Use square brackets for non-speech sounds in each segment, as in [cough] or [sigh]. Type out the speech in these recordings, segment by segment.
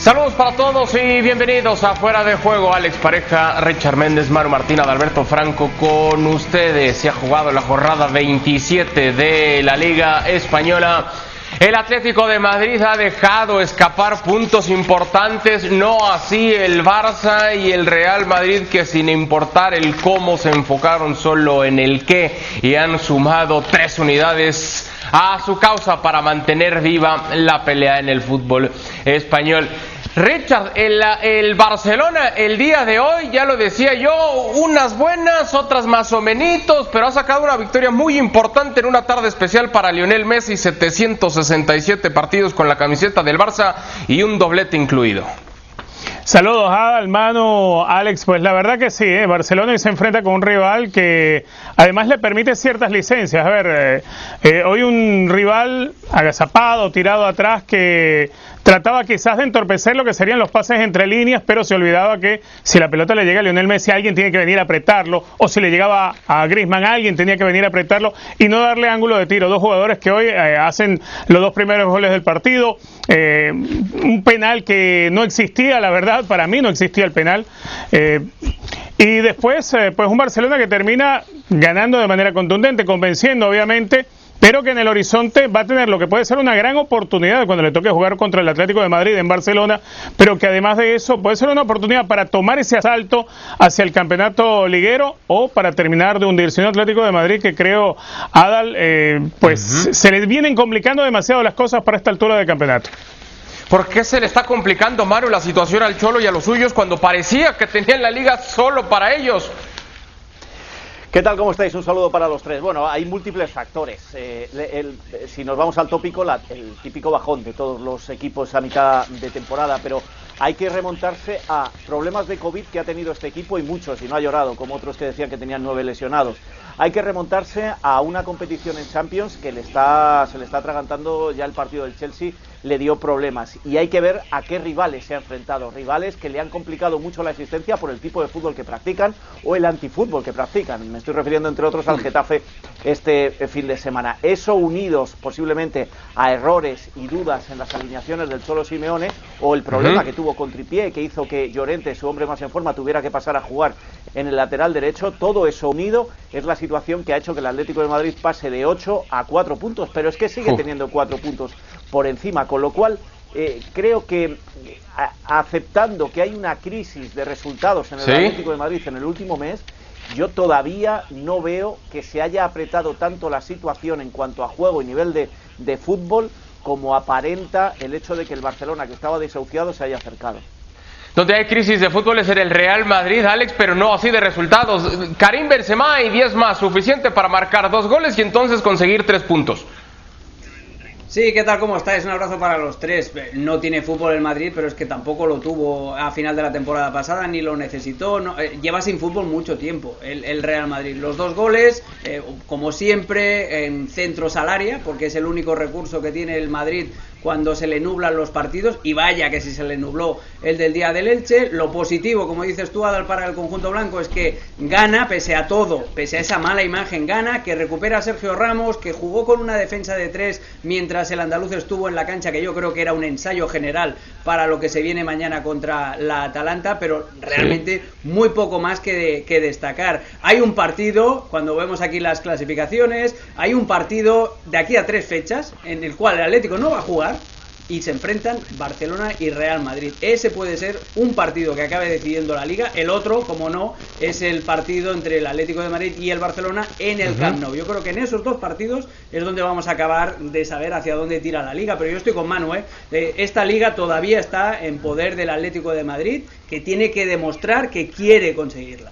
Saludos para todos y bienvenidos a Fuera de Juego. Alex Pareja, Richard Méndez, Maru Martín, Alberto Franco con ustedes. Se ha jugado la jornada 27 de la Liga Española. El Atlético de Madrid ha dejado escapar puntos importantes, no así el Barça y el Real Madrid que sin importar el cómo se enfocaron solo en el qué y han sumado tres unidades a su causa para mantener viva la pelea en el fútbol español. Richard, el, el, Barcelona el día de hoy, ya lo decía yo, unas buenas, otras más o menos, pero ha sacado una victoria muy importante en una tarde especial para Lionel Messi, 767 partidos con la camiseta del Barça y un doblete incluido. Saludos, hermano Alex. Pues la verdad que sí, ¿eh? Barcelona se enfrenta con un rival que además le permite ciertas licencias. A ver, eh, eh, hoy un rival agazapado, tirado atrás, que trataba quizás de entorpecer lo que serían los pases entre líneas, pero se olvidaba que si la pelota le llega a Lionel Messi, alguien tiene que venir a apretarlo, o si le llegaba a Griezmann, alguien tenía que venir a apretarlo y no darle ángulo de tiro. Dos jugadores que hoy eh, hacen los dos primeros goles del partido, eh, un penal que no existía, la verdad, para mí no existía el penal. Eh, y después, pues un Barcelona que termina ganando de manera contundente, convenciendo obviamente pero que en el horizonte va a tener lo que puede ser una gran oportunidad cuando le toque jugar contra el Atlético de Madrid en Barcelona, pero que además de eso puede ser una oportunidad para tomar ese asalto hacia el campeonato liguero o para terminar de hundirse. Un Atlético de Madrid que creo, Adal, eh, pues se le vienen complicando demasiado las cosas para esta altura del campeonato. ¿Por qué se le está complicando, Mario, la situación al Cholo y a los suyos cuando parecía que tenían la liga solo para ellos? ¿Qué tal? ¿Cómo estáis? Un saludo para los tres. Bueno, hay múltiples factores. Eh, si nos vamos al tópico, el típico bajón de todos los equipos a mitad de temporada, pero hay que remontarse a problemas de COVID que ha tenido este equipo y muchos, y no ha llorado, como otros que decían que tenían nueve lesionados. Hay que remontarse a una competición en Champions que le está, se le está atragantando ya el partido del Chelsea le dio problemas. Y hay que ver a qué rivales se ha enfrentado. Rivales que le han complicado mucho la existencia por el tipo de fútbol que practican o el antifútbol que practican. Me estoy refiriendo, entre otros, al Getafe este fin de semana. Eso unidos posiblemente a errores y dudas en las alineaciones del Cholo Simeone o el problema que tuvo con Tripié, que hizo que Llorente, su hombre más en forma, tuviera que pasar a jugar en el lateral derecho. Todo eso unido es la situación que ha hecho que el Atlético de Madrid pase de 8 a 4 puntos, pero es que sigue teniendo 4 puntos por encima, con lo cual eh, creo que aceptando que hay una crisis de resultados en el Atlético de Madrid en el último mes, yo todavía no veo que se haya apretado tanto la situación en cuanto a juego y nivel de, de fútbol como aparenta el hecho de que el Barcelona, que estaba desahuciado, se haya acercado. Donde hay crisis de fútbol es en el Real Madrid, Alex, pero no así de resultados. Karim Benzema y 10 más, suficiente para marcar dos goles y entonces conseguir tres puntos. Sí, ¿qué tal? ¿Cómo estáis? Un abrazo para los tres. No tiene fútbol el Madrid, pero es que tampoco lo tuvo a final de la temporada pasada, ni lo necesitó. Eh, lleva sin fútbol mucho tiempo el, Real Madrid. Los dos goles, eh, como siempre, en centros al porque es el único recurso que tiene el Madrid cuando se le nublan los partidos y vaya que si se le nubló el del día del Elche. Lo positivo, como dices tú, Adal, para el conjunto blanco es que gana pese a todo, pese a esa mala imagen, gana, que recupera a Sergio Ramos, que jugó con una defensa de tres mientras el andaluz estuvo en la cancha, que yo creo que era un ensayo general para lo que se viene mañana contra la Atalanta, pero realmente muy poco más que, que destacar. Hay un partido, cuando vemos aquí las clasificaciones, hay un partido de aquí a tres fechas en el cual el Atlético no va a jugar y se enfrentan Barcelona y Real Madrid. Ese puede ser un partido que acabe decidiendo la liga. El otro, como no, es el partido entre el Atlético de Madrid y el Barcelona en el Camp Nou. Yo creo que en esos dos partidos es donde vamos a acabar de saber hacia dónde tira la liga. Pero yo estoy con Manu, ¿eh? Esta liga todavía está en poder del Atlético de Madrid, que tiene que demostrar que quiere conseguirla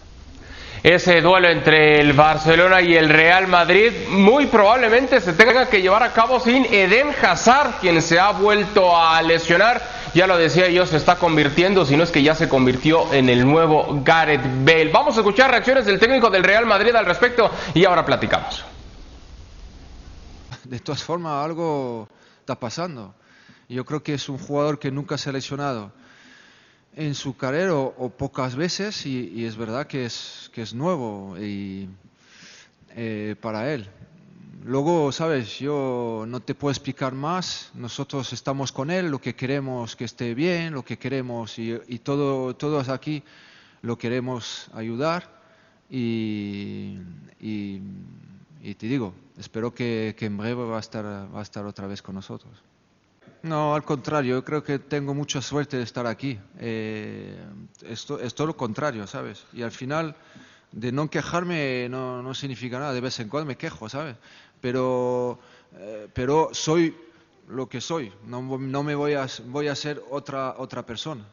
ese duelo entre el Barcelona y el Real Madrid muy probablemente se tenga que llevar a cabo sin Eden Hazard, quien se ha vuelto a lesionar. Ya lo decía yo, se está convirtiendo, si no es que ya se convirtió en el nuevo Gareth Bale. Vamos a escuchar reacciones del técnico del Real Madrid al respecto y ahora platicamos. De todas formas, algo está pasando. Yo creo que es un jugador que nunca se ha lesionado en su carrera o, pocas veces y, es verdad que es, que es nuevo y, eh, para él. luego, sabes, yo no te puedo explicar más. Nosotros estamos con él, lo que queremos que esté bien, lo que queremos y, y todo, todos aquí lo queremos ayudar. Y, y, y te digo, espero que, que, en breve va a, estar, va a estar otra vez con nosotros. No, al contrario, yo creo que tengo mucha suerte de estar aquí. Eh, esto, es todo lo contrario, ¿sabes? Y al final, de no quejarme no, no significa nada. De vez en cuando me quejo, ¿sabes? Pero, eh, pero soy lo que soy. No, no me voy a, voy a ser otra, otra persona.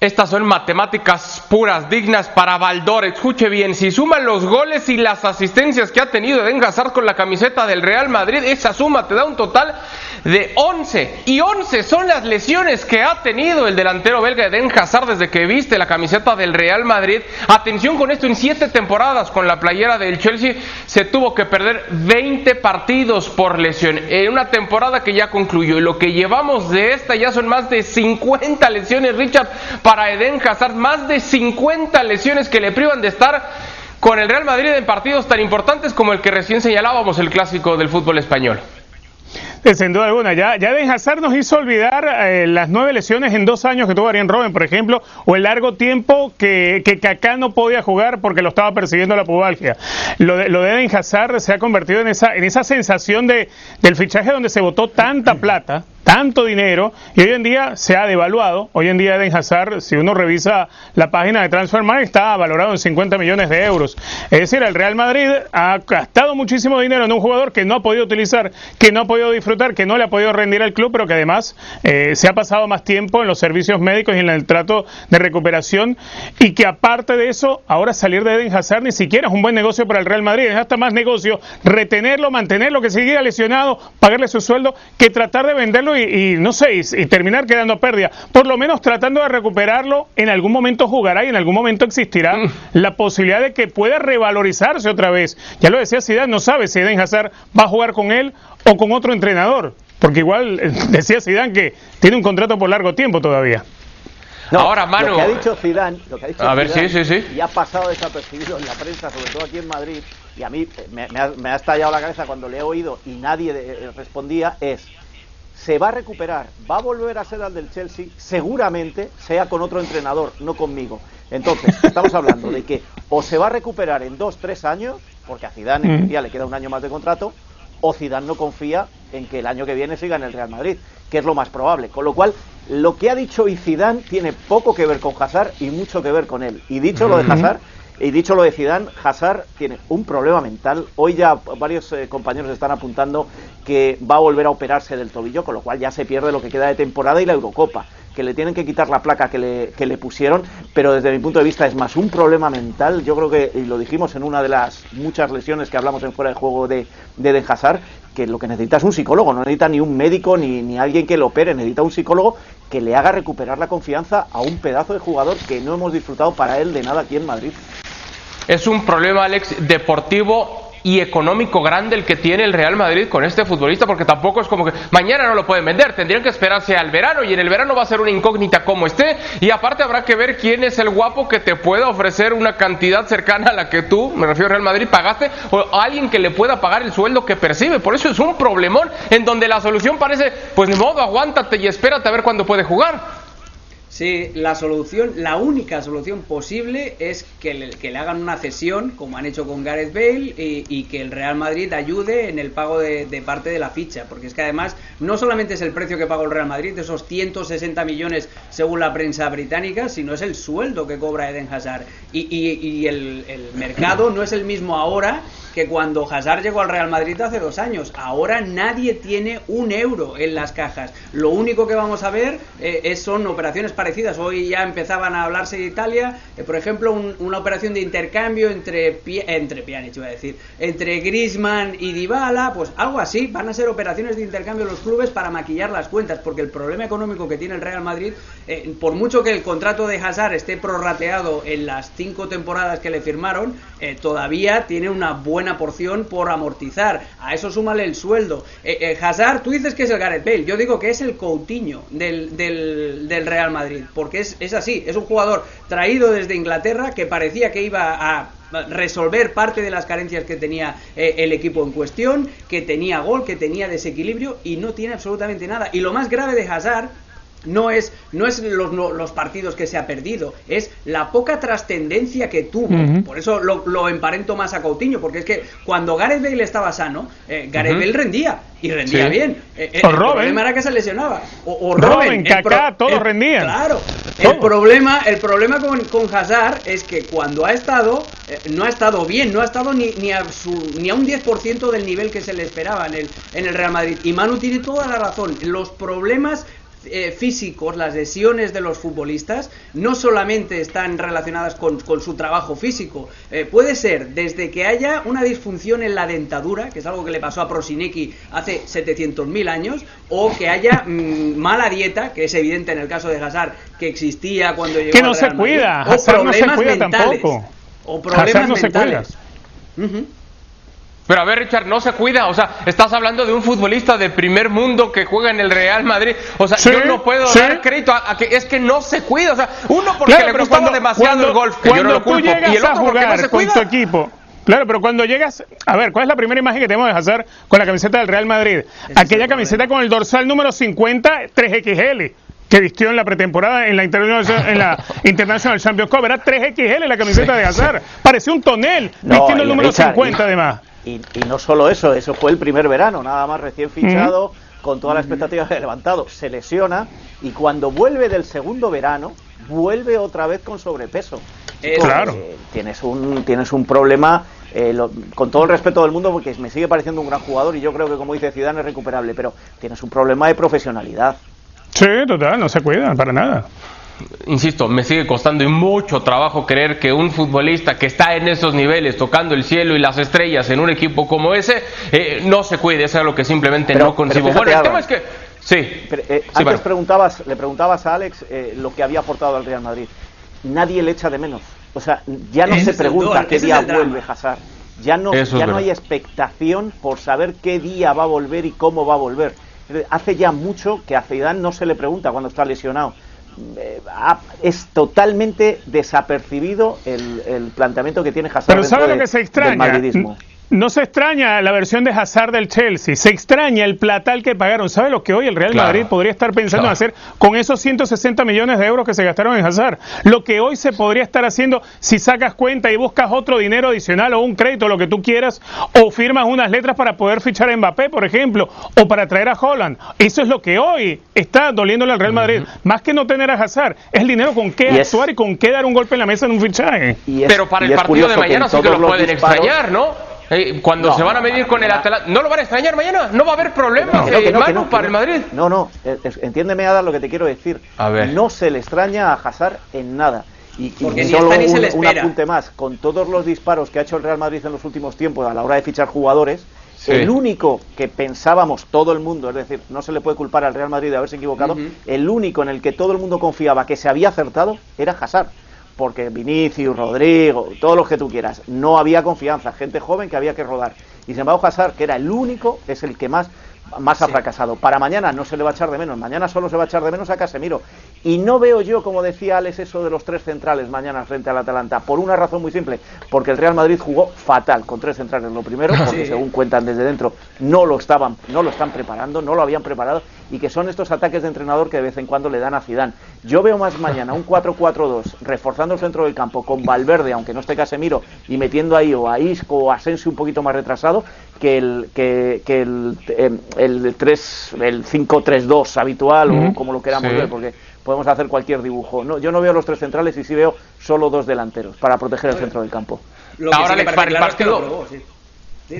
Estas son matemáticas puras, dignas para Baldor. Escuche bien, si suman los goles y las asistencias que ha tenido Eden Hazard con la camiseta del Real Madrid, esa suma te da un total de 11. Y 11 son las lesiones que ha tenido el delantero belga Eden Hazard desde que viste la camiseta del Real Madrid. Atención con esto, en 7 temporadas con la playera del Chelsea se tuvo que perder 20 partidos por lesión. En una temporada que ya concluyó. Y lo que llevamos de esta ya son más de 50 lesiones, Richard para Eden Hazard, más de 50 lesiones que le privan de estar con el Real Madrid en partidos tan importantes como el que recién señalábamos, el clásico del fútbol español. Sin duda alguna, ya, ya Hazard nos hizo olvidar eh, las nueve lesiones en dos años que tuvo Arián Robben, por ejemplo, o el largo tiempo que, que Kaká no podía jugar porque lo estaba persiguiendo la pubalgia. Lo de, lo de se ha convertido en esa, en esa sensación de, del fichaje donde se votó tanta plata, tanto dinero y hoy en día se ha devaluado. Hoy en día Eden Hazard, si uno revisa la página de Transfermarkt, está valorado en 50 millones de euros. Es decir, el Real Madrid ha gastado muchísimo dinero en un jugador que no ha podido utilizar, que no ha podido disfrutar, que no le ha podido rendir al club, pero que además eh, se ha pasado más tiempo en los servicios médicos y en el trato de recuperación y que aparte de eso, ahora salir de Eden Hazard ni siquiera es un buen negocio para el Real Madrid, es hasta más negocio retenerlo, mantenerlo, que siga lesionado, pagarle su sueldo, que tratar de venderlo y, y no sé, y, y, terminar quedando pérdida. Por lo menos tratando de recuperarlo, en algún momento jugará y en algún momento existirá mm. la posibilidad de que pueda revalorizarse otra vez. Ya lo decía Zidane, no sabe si Eden Hazard va a jugar con él o con otro entrenador, porque igual [laughs] decía Zidane que tiene un contrato por largo tiempo todavía. No, Ahora, Manu. Lo que ha dicho Zidane, lo que ha dicho a Zidane, ver, sí, sí, sí. y ha pasado desapercibido en la prensa, sobre todo aquí en Madrid, y a mí me, me, ha, me ha estallado la cabeza cuando le he oído y nadie de, respondía, es se va a recuperar, va a volver a ser al del Chelsea, seguramente sea con otro entrenador, no conmigo. Entonces, estamos hablando de que o se va a recuperar en dos, tres años, porque a Zidane en día le queda un año más de contrato, o Zidane no confía en que el año que viene siga en el Real Madrid, que es lo más probable. Con lo cual, lo que ha dicho y Zidane tiene poco que ver con Hazard y mucho que ver con él. Y dicho lo de Hazard, y dicho lo de Zidane, Hazard tiene un problema mental. Hoy ya varios eh, compañeros están apuntando que va a volver a operarse del tobillo, con lo cual ya se pierde lo que queda de temporada y la Eurocopa que le tienen que quitar la placa que le, que le, pusieron, pero desde mi punto de vista es más un problema mental. Yo creo que, y lo dijimos en una de las muchas lesiones que hablamos en fuera de juego de, de Den Hazard, que lo que necesita es un psicólogo, no necesita ni un médico ni, ni alguien que lo opere, necesita un psicólogo que le haga recuperar la confianza a un pedazo de jugador que no hemos disfrutado para él de nada aquí en Madrid. Es un problema, Alex, deportivo y económico grande el que tiene el Real Madrid con este futbolista, porque tampoco es como que mañana no lo pueden vender, tendrían que esperarse al verano y en el verano va a ser una incógnita como esté y aparte habrá que ver quién es el guapo que te pueda ofrecer una cantidad cercana a la que tú, me refiero a Real Madrid, pagaste o alguien que le pueda pagar el sueldo que percibe, por eso es un problemón en donde la solución parece, pues ni modo, aguántate y espérate a ver cuándo puede jugar. Sí, la solución, la única solución posible es que le, que le hagan una cesión, como han hecho con Gareth Bale, y, que el Real Madrid ayude en el pago de, parte de la ficha. Porque es que además, no solamente es el precio que paga el Real Madrid, esos 160 millones según la prensa británica, sino es el sueldo que cobra Eden Hazard. Y, y, y el, el mercado no es el mismo ahora que cuando Hazard llegó al Real Madrid hace dos años. Ahora nadie tiene un euro en las cajas. Lo único que vamos a ver eh, es, son operaciones parecidas. Hoy ya empezaban a hablarse de Italia, eh, por ejemplo, un, una operación de intercambio entre entre Pjanic, iba a decir, entre Griezmann y Dybala, pues algo así. Van a ser operaciones de intercambio los clubes para maquillar las cuentas, porque el problema económico que tiene el Real Madrid, eh, por mucho que el contrato de Hazard esté prorrateado en las cinco temporadas que le firmaron, todavía tiene una buena porción por amortizar. A eso súmale el sueldo. Eh, eh, Hazard, tú dices que es el Gareth Bale, yo digo que es el Coutinho del, del, del Real Madrid, porque es, es así, es un jugador traído desde Inglaterra que parecía que iba a resolver parte de las carencias que tenía eh, el equipo en cuestión, que tenía gol, que tenía desequilibrio y no tiene absolutamente nada. Y lo más grave de Hazard no es, no es los, los, partidos que se ha perdido, es la poca trascendencia que tuvo. Por eso lo, emparento más a Coutinho, porque es que cuando Gareth Bale estaba sano, eh, Gareth Bale rendía, y rendía bien. Eh, eh, o el problema era que se lesionaba. O, o Robin, Kaká, todos rendían. Claro. El problema, el problema con, con Hazard es que cuando ha estado, no ha estado bien, no ha estado ni, ni, a, su, ni a un 10% del nivel que se le esperaba en el, en el Real Madrid. Y Manu tiene toda la razón. Los problemas eh, físicos, las lesiones de los futbolistas, no solamente están relacionadas con, su trabajo físico, eh, puede ser desde que haya una disfunción en la dentadura, que es algo que le pasó a Prosinecki hace 700.000 años, o que haya mm, mala dieta, que es evidente en el caso de Hazard, que existía cuando llegó Que no se cuida, o problemas no se cuida tampoco. O problemas mentales. Pero a ver, Richard, no se cuida. O sea, estás hablando de un futbolista de primer mundo que juega en el Real Madrid. O sea, yo no puedo dar crédito a, que es que no se cuida. O sea, uno porque le gustaba demasiado el golf, que yo no lo culpo, y el otro porque no se cuida. Con tu equipo. Claro, pero cuando llegas, a ver, ¿cuál es la primera imagen que tenemos de hacer con la camiseta del Real Madrid? Aquella camiseta con el dorsal número 50 3XL que vistió en la pretemporada en la, International, en la [laughs] International Champions Cup. Era 3XL la camiseta de Hazard. Parecía un tonel vistiendo el número 50 además. Y, no solo eso, eso fue el primer verano, nada más recién fichado, con toda la expectativa que levantado. Se lesiona y cuando vuelve del segundo verano, vuelve otra vez con sobrepeso. claro. tienes, un, tienes un problema eh, con todo el respeto del mundo, porque me sigue pareciendo un gran jugador y yo creo que, como dice Zidane, es recuperable, pero tienes un problema de profesionalidad. Sí, total, no se cuida para nada insisto, me sigue costando mucho trabajo creer que un futbolista que está en esos niveles, tocando el cielo y las estrellas en un equipo como ese, eh, no se cuide. Eso es lo que simplemente no concibo. Bueno, el tema es que. Sí. Eh, antes preguntabas, le preguntabas a Alex eh, lo que había aportado al Real Madrid. Nadie le echa de menos. O sea, ya no se pregunta qué día vuelve Hazard. Ya no, ya no hay expectación por saber qué día va a volver y cómo va a volver. Hace ya mucho que a Zidane no se le pregunta cuando está lesionado es totalmente desapercibido el, planteamiento que tiene Hazard Pero ¿sabe lo que se extraña? No se extraña la versión de Hazard del Chelsea, se extraña el platal que pagaron. ¿Sabe lo que hoy el Real Madrid podría estar pensando en hacer con esos 160 millones de euros que se gastaron en Hazard? Lo que hoy se podría estar haciendo si sacas cuenta y buscas otro dinero adicional o un crédito, lo que tú quieras, o firmas unas letras para poder fichar a Mbappé, por ejemplo, o para traer a Holland. Eso es lo que hoy está doliéndole al Real Madrid. Más que no tener a Hazard, es el dinero con qué actuar y con qué dar un golpe en la mesa en un fichaje. Pero para el partido de mañana sí que lo pueden extrañar, ¿no? Cuando se van a medir con el Atalanta, ¿no lo van a extrañar mañana? ¿No va a haber problemas eh, para el Madrid? No, no, entiéndeme, Adam, lo que te quiero decir. No se le extraña a Hazard en nada. Y, solo un, apunte más, con todos los disparos que ha hecho el Real Madrid en los últimos tiempos a la hora de fichar jugadores, el único que pensábamos todo el mundo, es decir, no se le puede culpar al Real Madrid de haberse equivocado, el único en el que todo el mundo confiaba que se había acertado era Hazard porque Vinicius, Rodrigo, todos los que tú quieras, no había confianza, gente joven que había que rodar. Y sin embargo, Hazard, que era el único, es el que más más ha fracasado. Para mañana no se le va a echar de menos, mañana solo se va a echar de menos a Casemiro. Y no veo yo, como decía Alex, eso de los tres centrales mañana frente al Atalanta, por una razón muy simple, porque el Real Madrid jugó fatal con tres centrales. Lo primero, [laughs] porque según cuentan desde dentro, no lo estaban, no lo están preparando, no lo habían preparado, y que son estos ataques de entrenador que de vez en cuando le dan a Zidane. Yo veo más mañana un 4-4-2, reforzando el centro del campo con Valverde, aunque no esté Casemiro, y metiendo ahí o a Isco o a Sensi un poquito más retrasado, que el, que, que el, em, el, 3, el 5-3-2 habitual, o como lo queramos ver, porque podemos hacer cualquier dibujo. No, yo no veo los tres centrales y sí veo solo dos delanteros para proteger el centro del campo. Ahora, para el partido...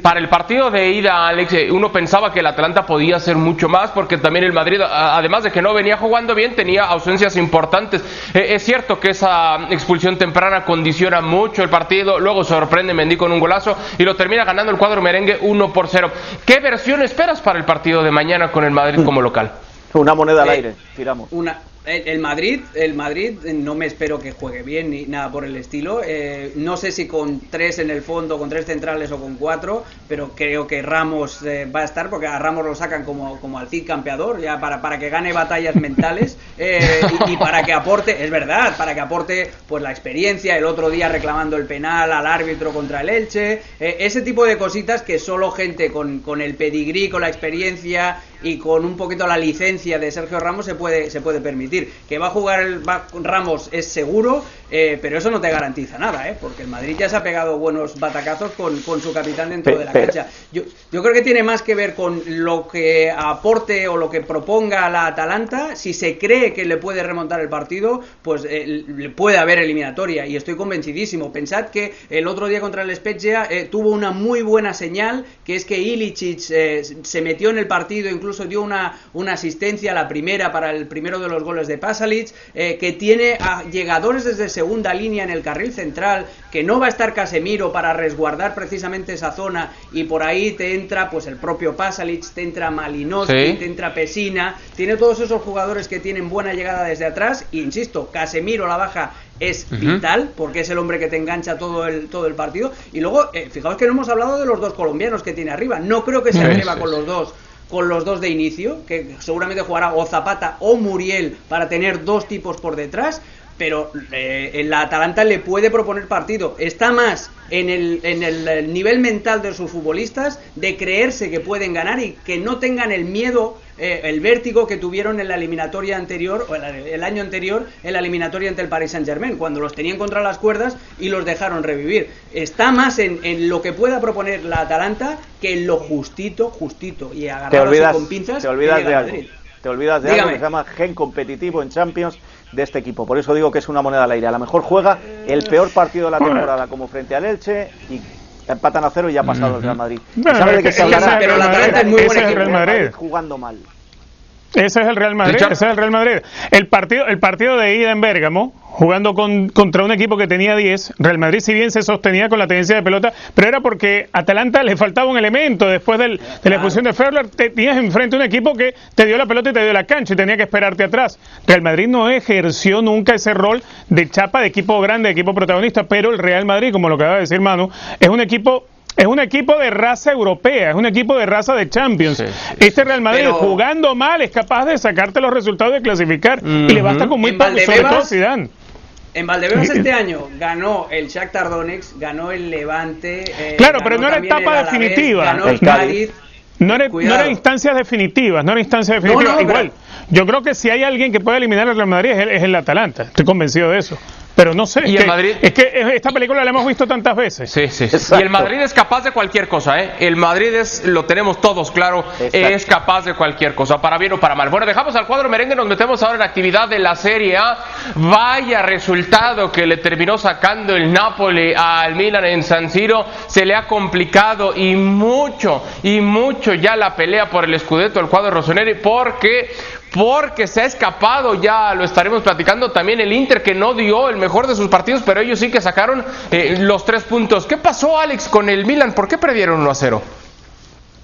Para el partido de ida, Alex, eh, uno pensaba que el Atlanta podía hacer mucho más porque también el Madrid, además de que no venía jugando bien, tenía ausencias importantes. Eh, es cierto que esa expulsión temprana condiciona mucho el partido, luego sorprende Mendy con un golazo y lo termina ganando el cuadro merengue 1 por 0. ¿Qué versión esperas para el partido de mañana con el Madrid como local? Una moneda al eh, aire, tiramos. Una, el, Madrid, el Madrid no me espero que juegue bien ni nada por el estilo. Eh, no sé si con tres en el fondo, con tres centrales o con cuatro, pero creo que Ramos eh, va a estar porque a Ramos lo sacan como, como al Cid campeador, ya para, para que gane batallas mentales eh, y, para que aporte, es verdad, para que aporte pues la experiencia, el otro día reclamando el penal al árbitro contra el Elche, ese tipo de cositas que solo gente con, con el pedigrí, con la experiencia y con un poquito la licencia de Sergio Ramos se puede, se puede permitir. Que va a jugar el Ramos es seguro, eh, pero eso no te garantiza nada, ¿eh? porque el Madrid ya se ha pegado buenos batacazos con, con su capitán dentro de la cancha. Yo, yo creo que tiene más que ver con lo que aporte o lo que proponga la Atalanta. Si se cree que le puede remontar el partido, pues eh, puede haber eliminatoria y estoy convencidísimo. Pensad que el otro día contra el Spezia eh, tuvo una muy buena señal, que es que Ilicic se metió en el partido incluso incluso dio una, una asistencia, la primera para el primero de los goles de Pasalic, eh, que tiene a llegadores desde segunda línea en el carril central, que no va a estar Casemiro para resguardar precisamente esa zona y por ahí te entra pues el propio Pasalic, te entra Malinowski, te entra Pesina, tiene todos esos jugadores que tienen buena llegada desde atrás, e, insisto, Casemiro la baja es vital porque es el hombre que te engancha todo el, todo el partido. Y luego, eh, fijaos que no hemos hablado de los dos colombianos que tiene arriba. No creo que se atreva con los dos con los dos de inicio, que seguramente jugará o Zapata o Muriel para tener dos tipos por detrás, pero eh, la Atalanta le puede proponer partido. Está más en el, en el nivel mental de sus futbolistas de creerse que pueden ganar y que no tengan el miedo eh, el vértigo que tuvieron en la eliminatoria anterior, o el, año anterior, en la eliminatoria ante el Paris Saint Germain, cuando los tenían contra las cuerdas y los dejaron revivir. Está más en, lo que pueda proponer la Atalanta que en lo justito, justito, y agarrarse con pinzas. Te olvidas de algo. Te olvidas de algo que se llama gen competitivo en Champions de este equipo. Por eso digo que es una moneda al aire. A lo mejor juega el peor partido de la temporada como frente al Elche y empatan a cero y ya ha pasado el Real Madrid. ¿Sabe de Pero la Atalanta es muy buen equipo. Jugando mal. Ese es el Real Madrid, ese es el Real Madrid. El partido, el partido de ida en Bérgamo, jugando con, contra un equipo que tenía 10, Real Madrid si bien se sostenía con la tendencia de pelota, pero era porque Atalanta le faltaba un elemento después del, de la expulsión de Ferler, tenías enfrente un equipo que te dio la pelota y te dio la cancha y tenía que esperarte atrás. Real Madrid no ejerció nunca ese rol de chapa de equipo grande, de equipo protagonista, pero el Real Madrid, como lo acaba de decir Manu, es un equipo es un equipo de raza europea, es un equipo de raza de Champions. Este Real Madrid jugando mal es capaz de sacarte los resultados de clasificar y le basta con muy poco, sobre todo Zidane. En Valdebebas [laughs] este año ganó el Shakhtar Donetsk, ganó el Levante. Eh, claro, pero no era etapa definitiva. Ganó el Cádiz. No era, no era, instancias definitivas, no era instancias definitivas. Igual, yo creo que si hay alguien que puede eliminar al Real Madrid es el, es el Atalanta. Estoy convencido de eso. Pero no sé. Y Madrid... es que esta película la hemos visto tantas veces. Sí, sí. Y el Madrid es capaz de cualquier cosa, ¿eh? El Madrid es, lo tenemos todos claro, es capaz de cualquier cosa, para bien o para mal. Bueno, dejamos al cuadro merengue, nos metemos ahora en actividad de la Serie A. Vaya resultado que le terminó sacando el Napoli al Milan en San Siro. Se le ha complicado y mucho, y mucho ya la pelea por el Scudetto al cuadro Rossoneri, porque porque se ha escapado, ya lo estaremos platicando también el Inter que no dio el mejor de sus partidos, pero ellos sí que sacaron eh, los tres puntos. ¿Qué pasó Alex con el Milan? ¿Por qué perdieron 1 a 0?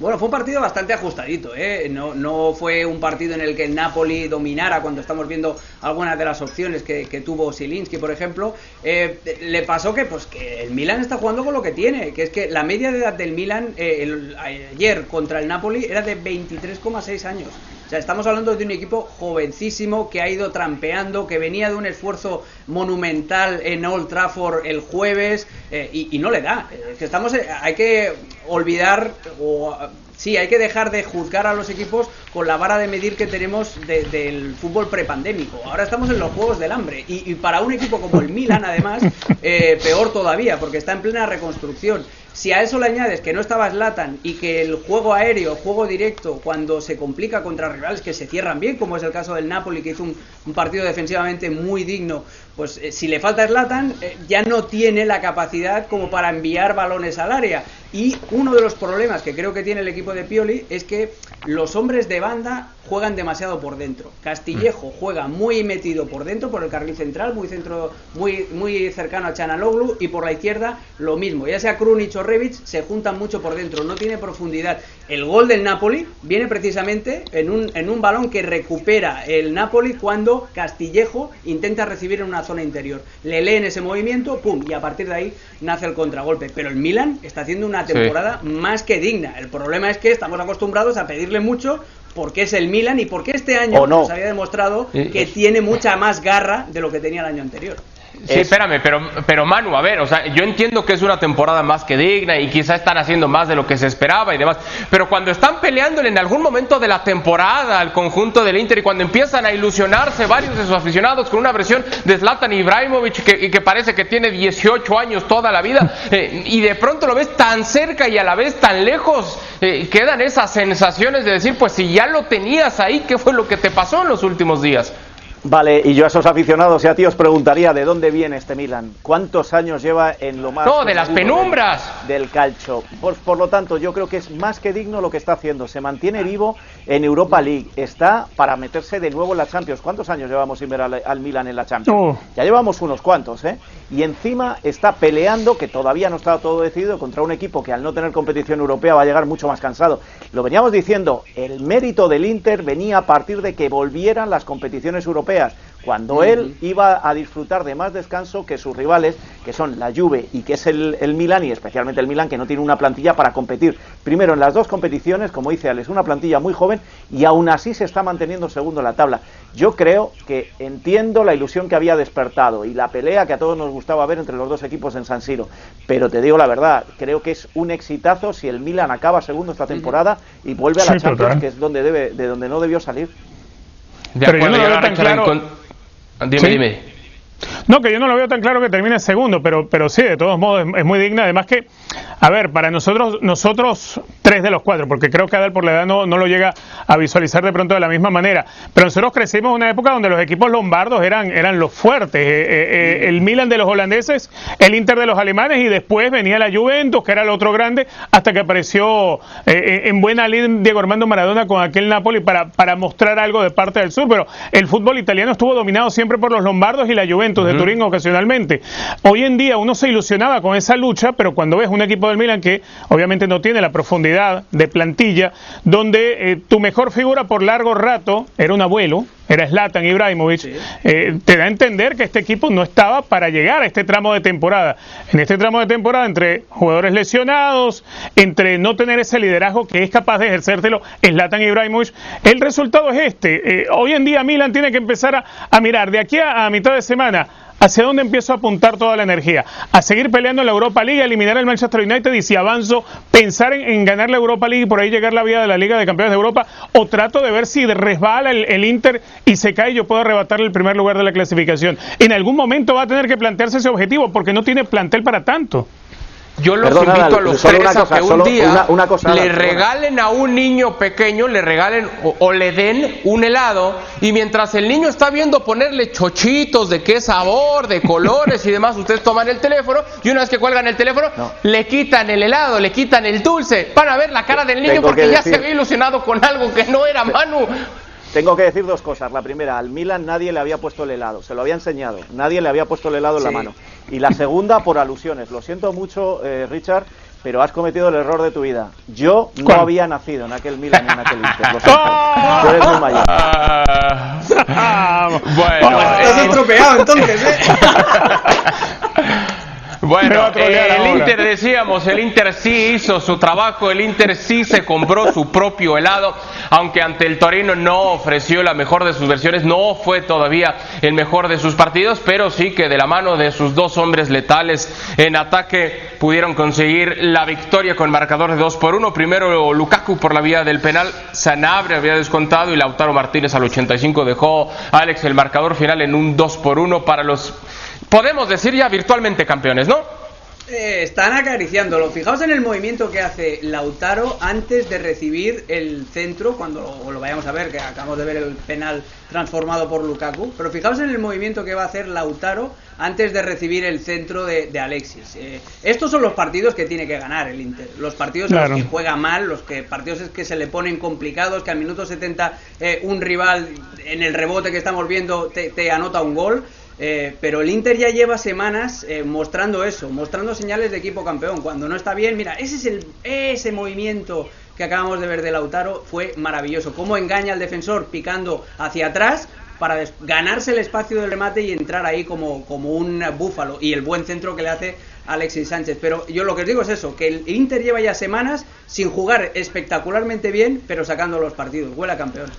Bueno, fue un partido bastante ajustadito, ¿eh? no, no, fue un partido en el que el Napoli dominara cuando estamos viendo algunas de las opciones que, tuvo Silinski, por ejemplo. Eh, le pasó que, pues, que el Milan está jugando con lo que tiene, que es que la media de edad del Milan eh, ayer contra el Napoli era de 23,6 años. Estamos hablando de un equipo jovencísimo que ha ido trampeando, que venía de un esfuerzo monumental en Old Trafford el jueves eh, y, no le da. Que estamos, eh, hay que olvidar o sí, hay que dejar de juzgar a los equipos con la vara de medir que tenemos del fútbol prepandémico. Ahora estamos en los juegos del hambre y, para un equipo como el Milan, además, eh, peor todavía, porque está en plena reconstrucción. Si a eso le añades que no estaba Slatan y que el juego aéreo, juego directo, cuando se complica contra rivales que se cierran bien, como es el caso del Napoli, que hizo un, partido defensivamente muy digno, pues eh, si le falta Slatan, eh, ya no tiene la capacidad como para enviar balones al área. Y uno de los problemas que creo que tiene el equipo de Pioli es que los hombres de banda juegan demasiado por dentro. Castillejo mm. juega muy metido por dentro, por el carril central, muy centro, muy, muy cercano a Chanaloglu, y por la izquierda lo mismo. Ya sea Krunic o Revic, se juntan mucho por dentro, no tiene profundidad. El gol del Napoli viene precisamente en un, en un balón que recupera el Napoli cuando Castillejo intenta recibir en una zona interior. Le lee en ese movimiento, pum, y a partir de ahí nace el contragolpe. Pero el Milan está haciendo una temporada más que digna. El problema es que estamos acostumbrados a pedirle mucho porque es el Milan y porque este año nos había demostrado que tiene mucha más garra de lo que tenía el año anterior. Sí, espérame, pero, pero Manu, a ver, o sea, yo entiendo que es una temporada más que digna y quizá están haciendo más de lo que se esperaba y demás, pero cuando están peleándole en algún momento de la temporada al conjunto del Inter y cuando empiezan a ilusionarse varios de sus aficionados con una versión de Zlatan Ibrahimovic que, que parece que tiene 18 años toda la vida [laughs] eh, y de pronto lo ves tan cerca y a la vez tan lejos, eh, quedan esas sensaciones de decir, pues si ya lo tenías ahí, ¿qué fue lo que te pasó en los últimos días? Vale, y yo a esos aficionados y a ti os preguntaría de dónde viene este Milan. ¿Cuántos años lleva en lo más... No, de las penumbras. Del, calcio. Por, por, lo tanto, yo creo que es más que digno lo que está haciendo. Se mantiene vivo en Europa League. Está para meterse de nuevo en la Champions. ¿Cuántos años llevamos sin ver al, Milan en la Champions? Oh. Ya llevamos unos cuantos, ¿eh? Y encima está peleando, que todavía no está todo decidido, contra un equipo que al no tener competición europea va a llegar mucho más cansado. Lo veníamos diciendo, el mérito del Inter venía a partir de que volvieran las competiciones europeas cuando él iba a disfrutar de más descanso que sus rivales, que son la Juve y que es el, el, Milan, y especialmente el Milan, que no tiene una plantilla para competir. Primero, en las dos competiciones, como dice Alex, una plantilla muy joven y aún así se está manteniendo segundo en la tabla. Yo creo que entiendo la ilusión que había despertado y la pelea que a todos nos gustaba ver entre los dos equipos en San Siro, pero te digo la verdad, creo que es un exitazo si el Milan acaba segundo esta temporada y vuelve a la Champions, que es donde debe, de donde no debió salir. Pero yo no lo veo tan claro. Dime, dime. No, que yo no lo veo tan claro que termine segundo, pero, pero sí, de todos modos es, muy digna. Además que, a ver, para nosotros, nosotros tres de los cuatro, porque creo que Adel por la edad no, no lo llega a visualizar de pronto de la misma manera, pero nosotros crecimos en una época donde los equipos lombardos eran, eran los fuertes, eh, eh, eh, el Milan de los holandeses, el Inter de los alemanes y después venía la Juventus, que era el otro grande, hasta que apareció en buena línea Diego Armando Maradona con aquel Napoli para, para mostrar algo de parte del sur, pero el fútbol italiano estuvo dominado siempre por los lombardos y la Juventus de Turín ocasionalmente. Hoy en día uno se ilusionaba con esa lucha, pero cuando ves un equipo del Milan que obviamente no tiene la profundidad de plantilla, donde eh, tu mejor figura por largo rato era un abuelo, era Zlatan Ibrahimovic, eh, te da a entender que este equipo no estaba para llegar a este tramo de temporada. En este tramo de temporada, entre jugadores lesionados, entre no tener ese liderazgo que es capaz de ejercértelo Zlatan Ibrahimovic, el resultado es este. Eh, hoy en día Milan tiene que empezar a, a mirar de aquí a, a mitad de semana ¿Hacia dónde empiezo a apuntar toda la energía? A seguir peleando en la Europa League, a eliminar al Manchester United y si avanzo, pensar en, ganar la Europa League y por ahí llegar la vía de la Liga de Campeones de Europa o trato de ver si resbala el, Inter y se cae y yo puedo arrebatarle el primer lugar de la clasificación. En algún momento va a tener que plantearse ese objetivo porque no tiene plantel para tanto. Yo los invito a los tres a que un día le regalen a un niño pequeño, le regalen o, le den un helado y mientras el niño está viendo ponerle chochitos de qué sabor, de colores y demás, ustedes toman el teléfono y una vez que cuelgan el teléfono le quitan el helado, le quitan el dulce, para ver la cara del niño porque ya se había ilusionado con algo que no era Manu. Tengo que decir dos cosas. La primera, al Milan nadie le había puesto el helado, se lo había enseñado, nadie le había puesto el helado en la mano. Y la segunda, por alusiones. Lo siento mucho, eh, Richard, pero has cometido el error de tu vida. Yo no había nacido en aquel Milan en aquel Inter. Lo siento. [laughs] Tú eres muy mayor. [laughs] bueno, estás estropeado entonces, ¿eh? [laughs] Bueno, eh, el Inter decíamos, el Inter sí hizo su trabajo, el Inter sí se compró su propio helado, aunque ante el Torino no ofreció la mejor de sus versiones, no fue todavía el mejor de sus partidos, pero sí que de la mano de sus dos hombres letales en ataque pudieron conseguir la victoria con marcador de 2 por 1. Primero Lukaku por la vía del penal, Sanabre había descontado y Lautaro Martínez al 85 dejó a Alex el marcador final en un 2 por 1 para los podemos decir ya virtualmente campeones, ¿no? Eh, están acariciándolo. Fijaos en el movimiento que hace Lautaro antes de recibir el centro, cuando lo vayamos a ver, que acabamos de ver el penal transformado por Lukaku. Pero fijaos en el movimiento que va a hacer Lautaro antes de recibir el centro de, Alexis. Eh, estos son los partidos que tiene que ganar el Inter. Los partidos en los que juega mal, los que partidos es que se le ponen complicados, que al minuto 70 eh, un rival en el rebote que estamos viendo te anota un gol. Eh, pero el Inter ya lleva semanas eh, mostrando eso, mostrando señales de equipo campeón. Cuando no está bien, mira, ese es el ese movimiento que acabamos de ver de Lautaro fue maravilloso. Cómo engaña al defensor picando hacia atrás para ganarse el espacio del remate y entrar ahí como, como un búfalo. Y el buen centro que le hace Alexis Sánchez. Pero yo lo que os digo es eso, que el Inter lleva ya semanas sin jugar espectacularmente bien, pero sacando los partidos. Huele campeón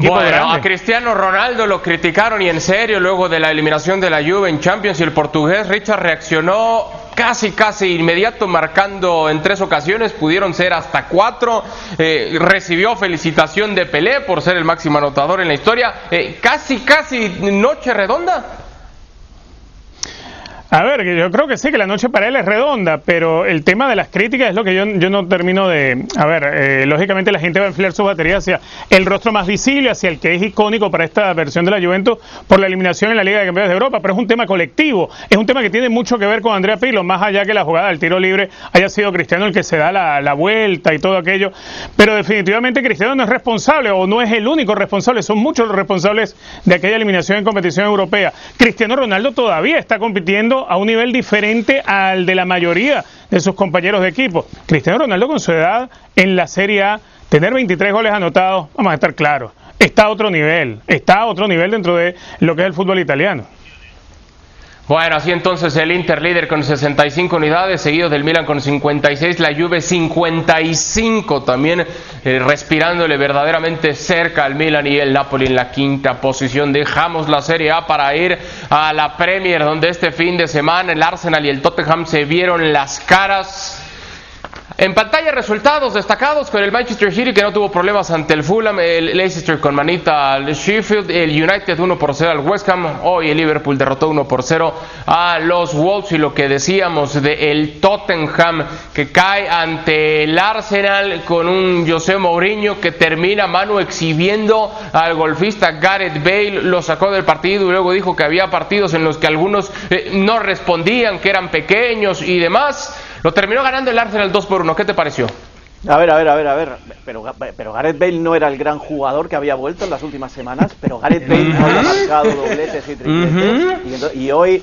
bueno, a Cristiano Ronaldo lo criticaron y en serio luego de la eliminación de la Juve en Champions y el portugués Richard reaccionó casi casi inmediato marcando en tres ocasiones, pudieron ser hasta cuatro, eh, recibió felicitación de Pelé por ser el máximo anotador en la historia, eh, casi casi noche redonda. A ver, yo creo que sí, que la noche para él es redonda, pero el tema de las críticas es lo que yo, yo no termino de... A ver, eh, lógicamente la gente va a enfriar su batería hacia el rostro más visible, hacia el que es icónico para esta versión de la Juventus por la eliminación en la Liga de Campeones de Europa, pero es un tema colectivo, es un tema que tiene mucho que ver con Andrea Pirlo, más allá que la jugada del tiro libre haya sido Cristiano el que se da la, la vuelta y todo aquello, pero definitivamente Cristiano no es responsable o no es el único responsable, son muchos los responsables de aquella eliminación en competición europea. Cristiano Ronaldo todavía está compitiendo a un nivel diferente al de la mayoría de sus compañeros de equipo. Cristiano Ronaldo con su edad en la Serie A, tener 23 goles anotados, vamos a estar claros, está a otro nivel, está a otro nivel dentro de lo que es el fútbol italiano. Bueno, así entonces el Inter líder con 65 unidades, seguido del Milan con 56, la Juve 55 también eh, respirándole verdaderamente cerca al Milan y el Napoli en la quinta posición. Dejamos la Serie A para ir a la Premier donde este fin de semana el Arsenal y el Tottenham se vieron las caras en pantalla resultados destacados con el Manchester City que no tuvo problemas ante el Fulham, el Leicester con manita al Sheffield, el United 1 por 0 al West Ham, hoy el Liverpool derrotó 1 por 0 a los Wolves y lo que decíamos de el Tottenham que cae ante el Arsenal con un José Mourinho que termina mano exhibiendo al golfista Gareth Bale, lo sacó del partido y luego dijo que había partidos en los que algunos eh, no respondían, que eran pequeños y demás. Lo terminó ganando el Arsenal 2 por 1. ¿Qué te pareció? A ver, a ver, a ver, a ver. Pero, pero Gareth Bale no era el gran jugador que había vuelto en las últimas semanas, pero Gareth Bale no había marcado dobletes y tripletes. y, hoy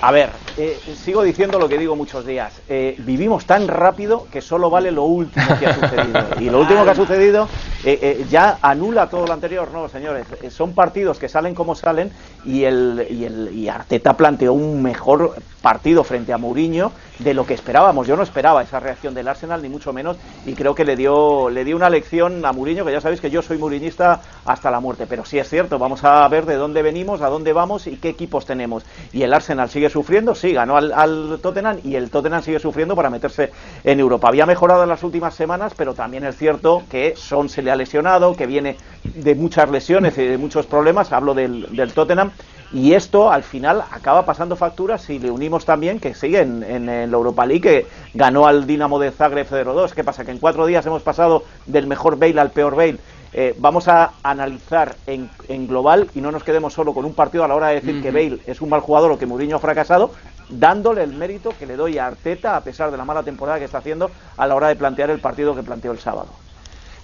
a ver, eh, sigo diciendo lo que digo muchos días. Eh, vivimos tan rápido que solo vale lo último que ha sucedido. Y lo último que ha sucedido eh, ya anula todo lo anterior. No, señores, son partidos que salen como salen y, el, y, el, y Arteta planteó un mejor partido frente a Mourinho de lo que esperábamos. Yo no esperaba esa reacción del Arsenal, ni mucho menos, y creo que le dio, le dio una lección a Mourinho, que ya sabéis que yo soy mourinhista hasta la muerte. Pero sí es cierto, vamos a ver de dónde venimos, a dónde vamos y qué equipos tenemos. Y el Arsenal sigue sufriendo, sí, ganó al, Tottenham y el Tottenham sigue sufriendo para meterse en Europa. Había mejorado en las últimas semanas, pero también es cierto que Son se le ha lesionado, que viene de muchas lesiones y de muchos problemas. Hablo del, del Tottenham y esto al final acaba pasando facturas si le unimos también que sigue en, en, la Europa League, que ganó al Dinamo de Zagreb 0-2. ¿Qué pasa? Que en cuatro días hemos pasado del mejor Bale al peor Bale. Eh, vamos a analizar en, en, global y no nos quedemos solo con un partido a la hora de decir que Bale es un mal jugador o que Mourinho ha fracasado, dándole el mérito que le doy a Arteta a pesar de la mala temporada que está haciendo a la hora de plantear el partido que planteó el sábado.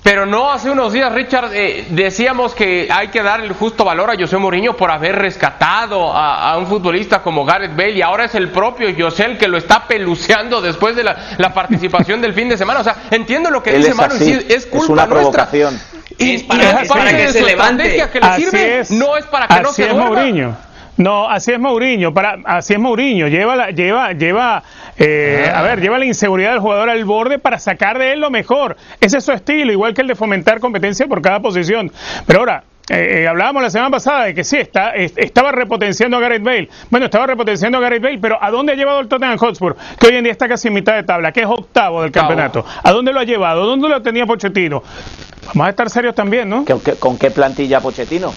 Pero no hace unos días, Richard, eh, decíamos que hay que dar el justo valor a José Mourinho por haber rescatado a, un futbolista como Gareth Bale y ahora es el propio José el que lo está peluceando después de la, participación del fin de semana. O sea, entiendo lo que dice Manu, es, culpa es una provocación. Y, es para, que, se levante. Que le sirve, no es para que no se es Mourinho. No, así es Mourinho, para, así es Mourinho, lleva, la, lleva, lleva, eh, a ver, lleva la inseguridad del jugador al borde para sacar de él lo mejor. Ese es su estilo, igual que el de fomentar competencia por cada posición. Pero ahora, eh, eh, hablábamos la semana pasada de que sí, está, estaba repotenciando a Gareth Bale. Bueno, estaba repotenciando a Gareth Bale, pero ¿a dónde ha llevado el Tottenham Hotspur? Que hoy en día está casi en mitad de tabla, que es octavo del campeonato. ¿A dónde lo ha llevado? ¿Dónde lo tenía Pochettino? Vamos a estar serios también, ¿no? con qué plantilla Pochettino?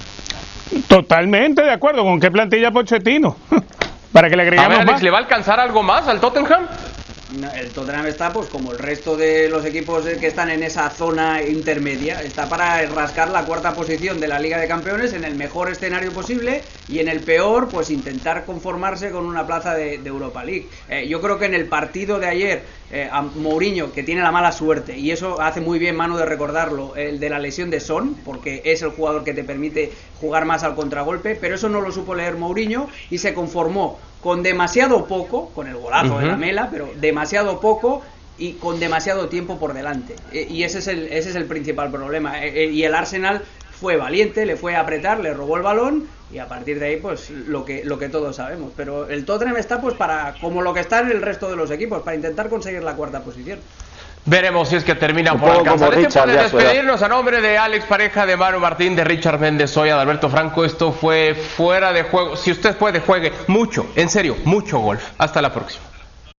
Totalmente de acuerdo. ¿Con qué plantilla Pochettino? [laughs] para que le agreguemos a ver, Alex, más. ¿le va a alcanzar algo más al Tottenham? El Tottenham está, pues como el resto de los equipos que están en esa zona intermedia, está para rascar la cuarta posición de la Liga de Campeones en el mejor escenario posible y en el peor, pues intentar conformarse con una plaza de, Europa League. Eh, yo creo que en el partido de ayer, eh, a Mourinho, que tiene la mala suerte, y eso hace muy bien mano de recordarlo, el de la lesión de Son, porque es el jugador que te permite jugar más al contragolpe, pero eso no lo supo leer Mourinho y se conformó con demasiado poco, con el golazo de la mela, pero demasiado poco y con demasiado tiempo por delante. E, y ese es el, ese es el principal problema. E, e, y el Arsenal fue valiente, le fue a apretar, le robó el balón y a partir de ahí pues lo que lo que todos sabemos. Pero el Tottenham está pues para como lo que está en el resto de los equipos, para intentar conseguir la cuarta posición. Veremos si es que termina por alcanzar. Es tiempo de despedirnos a nombre de Alex Pareja, de Manu Martín, de Richard Méndez Soya, de Alberto Franco. Esto fue fuera de juego. Si usted puede, juegue mucho, en serio, mucho golf. Hasta la próxima.